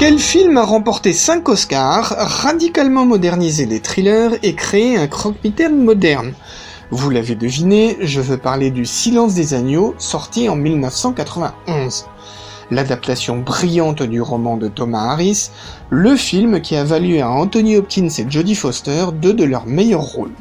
Quel film a remporté 5 Oscars, radicalement modernisé les thrillers et créé un croque-mitaine moderne? Vous l'avez deviné, je veux parler du Silence des agneaux, sorti en 1991. L'adaptation brillante du roman de Thomas Harris, le film qui a valu à Anthony Hopkins et Jodie Foster deux de leurs meilleurs rôles.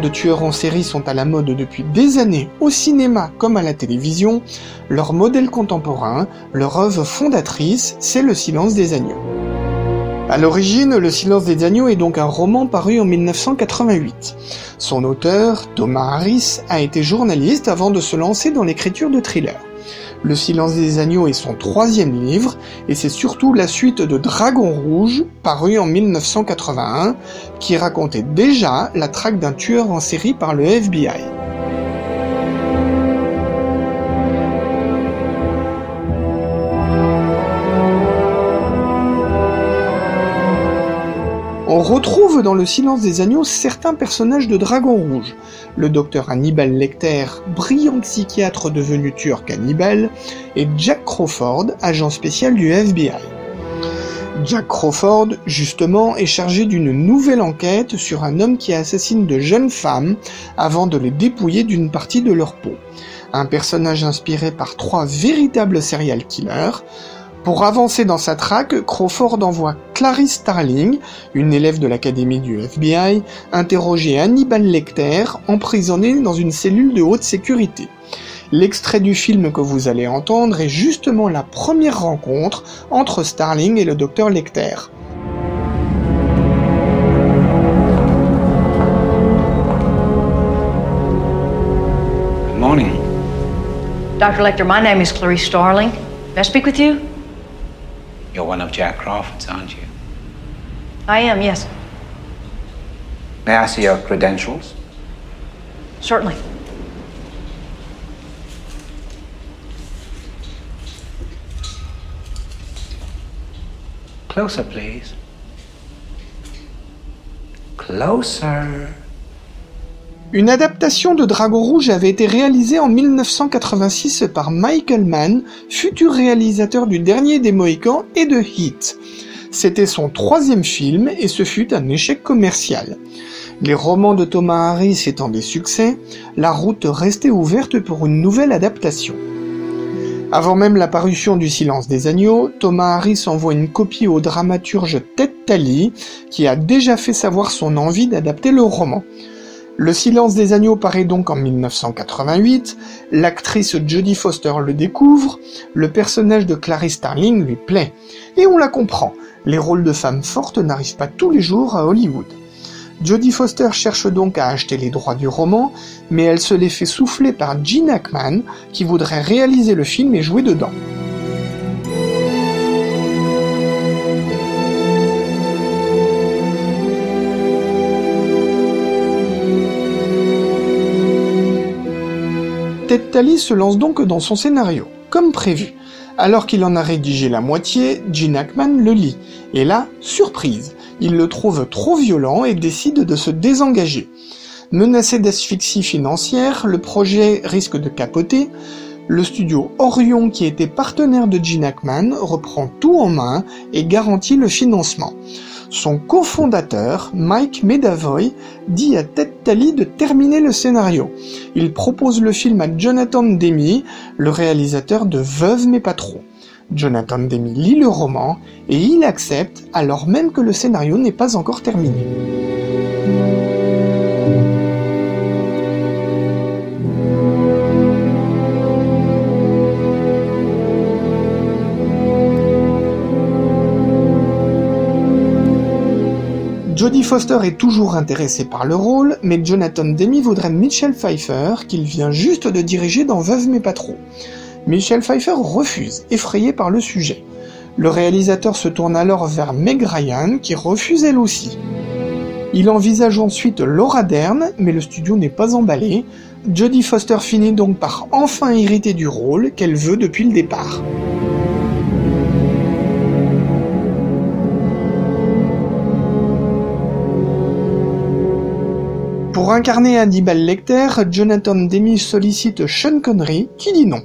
De tueurs en série sont à la mode depuis des années, au cinéma comme à la télévision. Leur modèle contemporain, leur œuvre fondatrice, c'est Le silence des agneaux. À l'origine, Le silence des agneaux est donc un roman paru en 1988. Son auteur, Thomas Harris, a été journaliste avant de se lancer dans l'écriture de thrillers. Le silence des agneaux est son troisième livre, et c'est surtout la suite de Dragon Rouge, paru en 1981, qui racontait déjà la traque d'un tueur en série par le FBI. On retrouve dans le silence des agneaux certains personnages de Dragon Rouge. Le docteur Hannibal Lecter, brillant psychiatre devenu tueur cannibale, et Jack Crawford, agent spécial du FBI. Jack Crawford, justement, est chargé d'une nouvelle enquête sur un homme qui assassine de jeunes femmes avant de les dépouiller d'une partie de leur peau. Un personnage inspiré par trois véritables serial killers, pour avancer dans sa traque, Crawford envoie Clarice Starling, une élève de l'académie du FBI, interroger Hannibal Lecter, emprisonné dans une cellule de haute sécurité. L'extrait du film que vous allez entendre est justement la première rencontre entre Starling et le docteur Lecter. Good morning. Dr. Lecter, my name is Clarice Starling. May I speak with you? You're one of Jack Crawford's, aren't you? I am, yes. May I see your credentials? Certainly. Closer, please. Closer. Une adaptation de Dragon Rouge avait été réalisée en 1986 par Michael Mann, futur réalisateur du dernier des Mohicans et de Heat. C'était son troisième film et ce fut un échec commercial. Les romans de Thomas Harris étant des succès, la route restait ouverte pour une nouvelle adaptation. Avant même la parution du Silence des Agneaux, Thomas Harris envoie une copie au dramaturge Ted Talley, qui a déjà fait savoir son envie d'adapter le roman. Le silence des agneaux paraît donc en 1988, l'actrice Jodie Foster le découvre, le personnage de Clarice Starling lui plaît, et on la comprend, les rôles de femmes fortes n'arrivent pas tous les jours à Hollywood. Jodie Foster cherche donc à acheter les droits du roman, mais elle se les fait souffler par Gene Hackman, qui voudrait réaliser le film et jouer dedans. Ted Talley se lance donc dans son scénario, comme prévu. Alors qu'il en a rédigé la moitié, Gene Hackman le lit. Et là, surprise, il le trouve trop violent et décide de se désengager. Menacé d'asphyxie financière, le projet risque de capoter. Le studio Orion, qui était partenaire de Gene Hackman, reprend tout en main et garantit le financement. Son cofondateur, Mike Medavoy, dit à Ted Tally de terminer le scénario. Il propose le film à Jonathan Demi, le réalisateur de Veuve mais pas trop. Jonathan Demi lit le roman et il accepte alors même que le scénario n'est pas encore terminé. Jodie Foster est toujours intéressée par le rôle, mais Jonathan Demi voudrait Michelle Pfeiffer, qu'il vient juste de diriger dans Veuve mais pas trop. Michelle Pfeiffer refuse, effrayée par le sujet. Le réalisateur se tourne alors vers Meg Ryan, qui refuse elle aussi. Il envisage ensuite Laura Dern, mais le studio n'est pas emballé. Jodie Foster finit donc par enfin hériter du rôle qu'elle veut depuis le départ. Pour incarner Hannibal Lecter, Jonathan Demi sollicite Sean Connery, qui dit non.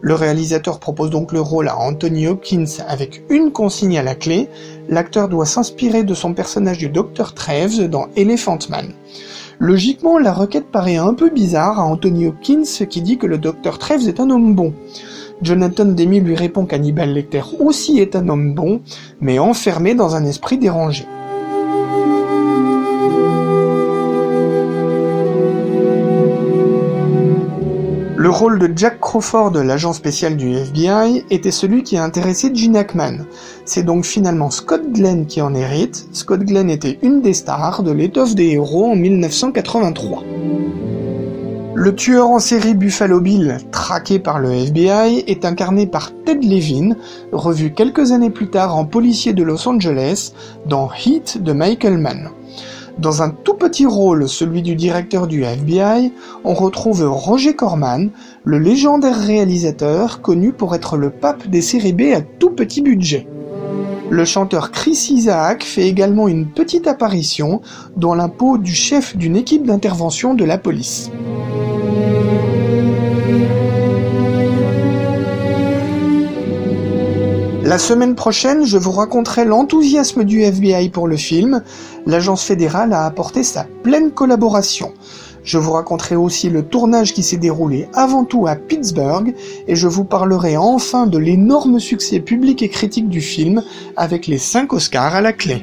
Le réalisateur propose donc le rôle à Anthony Hopkins avec une consigne à la clé. L'acteur doit s'inspirer de son personnage du Dr. Treves dans Elephant Man. Logiquement, la requête paraît un peu bizarre à Anthony Hopkins qui dit que le Dr. Treves est un homme bon. Jonathan Demi lui répond qu'Hannibal Lecter aussi est un homme bon, mais enfermé dans un esprit dérangé. Rôle de Jack Crawford, l'agent spécial du FBI, était celui qui a intéressé Gene Hackman. C'est donc finalement Scott Glenn qui en hérite. Scott Glenn était une des stars de l'étoffe des héros en 1983. Le tueur en série Buffalo Bill, traqué par le FBI, est incarné par Ted Levin, revu quelques années plus tard en policier de Los Angeles dans Heat de Michael Mann. Dans un tout petit rôle, celui du directeur du FBI, on retrouve Roger Corman, le légendaire réalisateur connu pour être le pape des séries B à tout petit budget. Le chanteur Chris Isaac fait également une petite apparition dans peau du chef d'une équipe d'intervention de la police. La semaine prochaine, je vous raconterai l'enthousiasme du FBI pour le film. L'agence fédérale a apporté sa pleine collaboration. Je vous raconterai aussi le tournage qui s'est déroulé avant tout à Pittsburgh et je vous parlerai enfin de l'énorme succès public et critique du film avec les 5 Oscars à la clé.